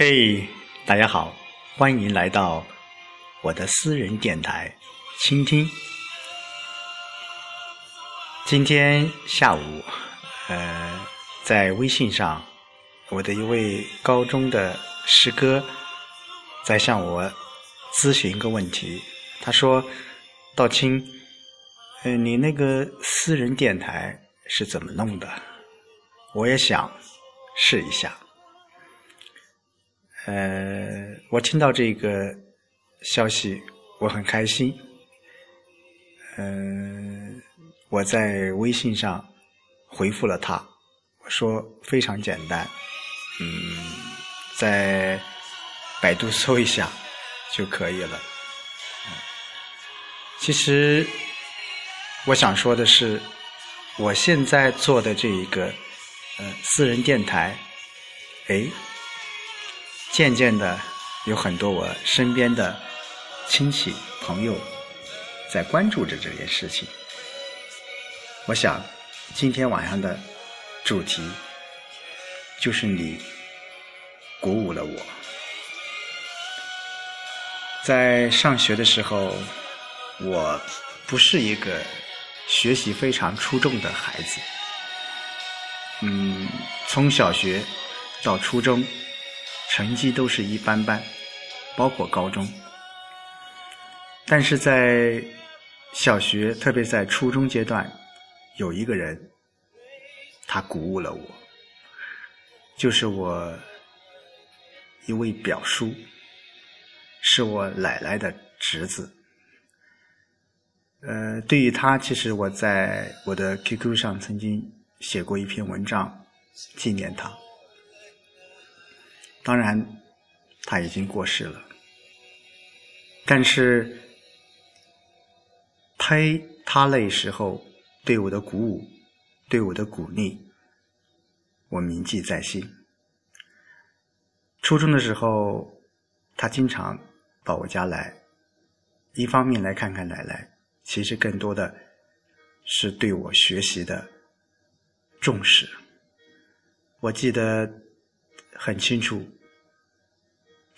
嘿，大家好，欢迎来到我的私人电台，倾听。今天下午，呃，在微信上，我的一位高中的师哥在向我咨询一个问题。他说：“道清，呃，你那个私人电台是怎么弄的？我也想试一下。”呃，我听到这个消息，我很开心。嗯，我在微信上回复了他，我说非常简单，嗯，在百度搜一下就可以了。其实我想说的是，我现在做的这一个呃私人电台，哎。渐渐的，有很多我身边的亲戚朋友在关注着这件事情。我想，今天晚上的主题就是你鼓舞了我。在上学的时候，我不是一个学习非常出众的孩子。嗯，从小学到初中。成绩都是一般般，包括高中。但是在小学，特别在初中阶段，有一个人，他鼓舞了我，就是我一位表叔，是我奶奶的侄子。呃，对于他，其实我在我的 QQ 上曾经写过一篇文章，纪念他。当然，他已经过世了。但是，拍他那时候对我的鼓舞，对我的鼓励，我铭记在心。初中的时候，他经常到我家来，一方面来看看奶奶，其实更多的是对我学习的重视。我记得很清楚。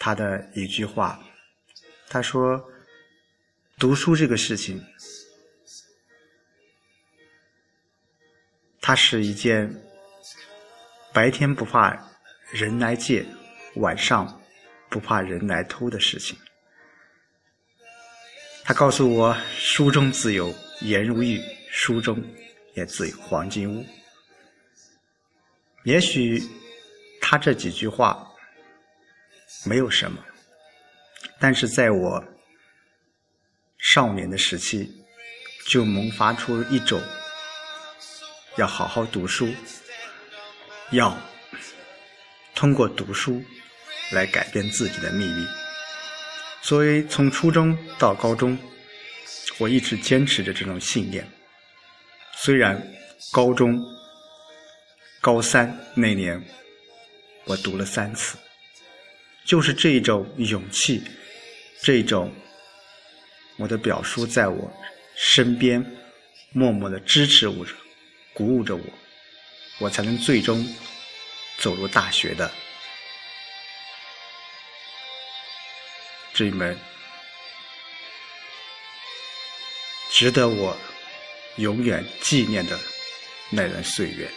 他的一句话，他说：“读书这个事情，它是一件白天不怕人来借，晚上不怕人来偷的事情。”他告诉我：“书中自有颜如玉，书中也自有黄金屋。”也许他这几句话。没有什么，但是在我少年的时期，就萌发出一种要好好读书，要通过读书来改变自己的命运。所以从初中到高中，我一直坚持着这种信念。虽然高中高三那年，我读了三次。就是这种勇气，这种我的表叔在我身边默默的支持我，鼓舞着我，我才能最终走入大学的这一门，值得我永远纪念的那段岁月。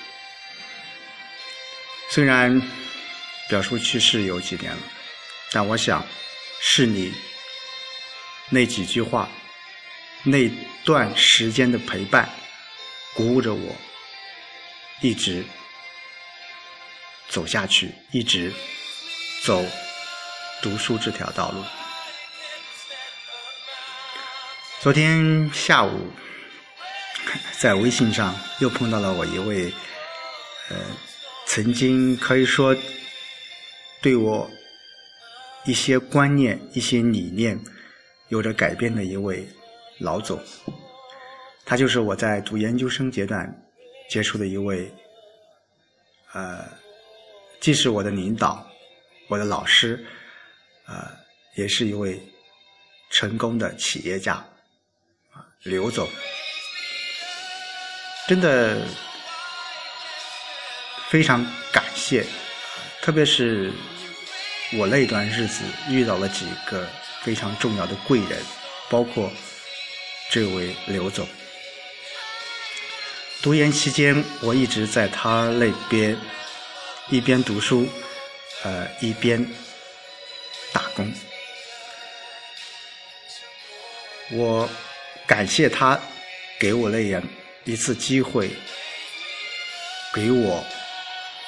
虽然表叔去世有几年了。但我想，是你那几句话，那段时间的陪伴，鼓舞着我，一直走下去，一直走读书这条道路。昨天下午，在微信上又碰到了我一位，呃，曾经可以说对我。一些观念、一些理念有着改变的一位老总，他就是我在读研究生阶段接触的一位，呃，既是我的领导、我的老师，呃，也是一位成功的企业家，啊，刘总，真的非常感谢，特别是。我那段日子遇到了几个非常重要的贵人，包括这位刘总。读研期间，我一直在他那边一边读书，呃，一边打工。我感谢他给我那样一次机会，给我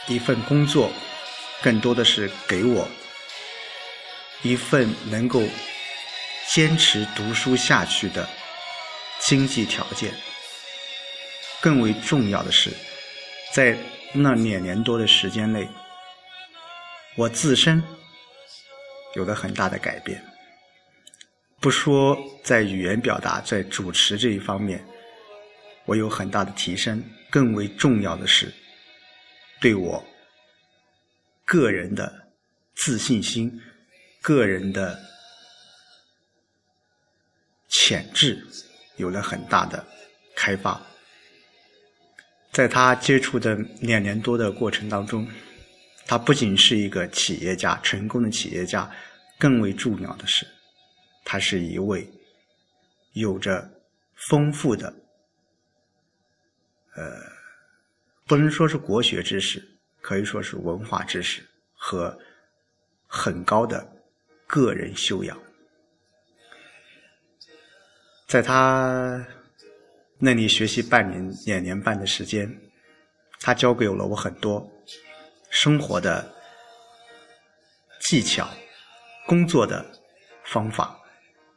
一份工作，更多的是给我一份能够坚持读书下去的经济条件。更为重要的是，在那两年多的时间内，我自身有了很大的改变。不说在语言表达、在主持这一方面，我有很大的提升。更为重要的是，对我个人的自信心、个人的潜质有了很大的开发。在他接触的两年多的过程当中，他不仅是一个企业家，成功的企业家，更为重要的是，他是一位有着丰富的，呃，不能说是国学知识，可以说是文化知识和很高的个人修养。在他。那里学习半年、两年半的时间，他教给了我很多生活的技巧、工作的方法，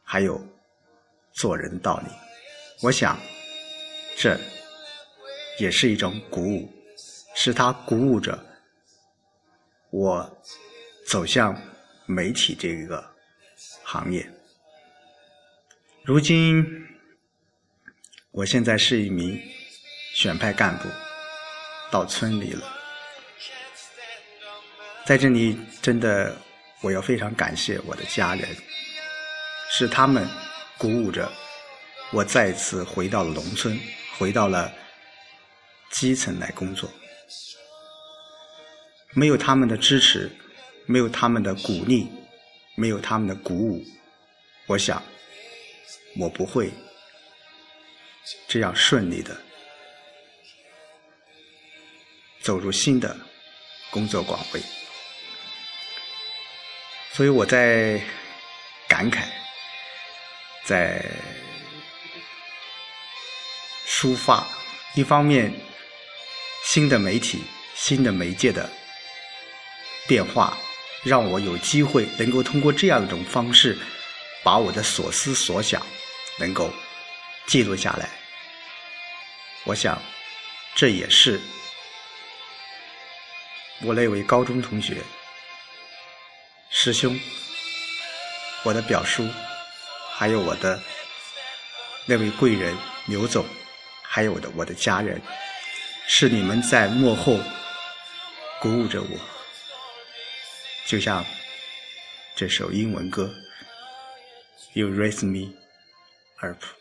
还有做人道理。我想，这也是一种鼓舞，是他鼓舞着我走向媒体这个行业。如今。我现在是一名选派干部，到村里了。在这里，真的我要非常感谢我的家人，是他们鼓舞着我再次回到了农村，回到了基层来工作。没有他们的支持，没有他们的鼓励，没有他们的鼓舞，我想我不会。这样顺利的走入新的工作岗位，所以我在感慨，在抒发。一方面，新的媒体、新的媒介的变化，让我有机会能够通过这样一种方式，把我的所思所想能够记录下来。我想，这也是我那位高中同学、师兄、我的表叔，还有我的那位贵人刘总，还有我的我的家人，是你们在幕后鼓舞着我。就像这首英文歌，You raise me up。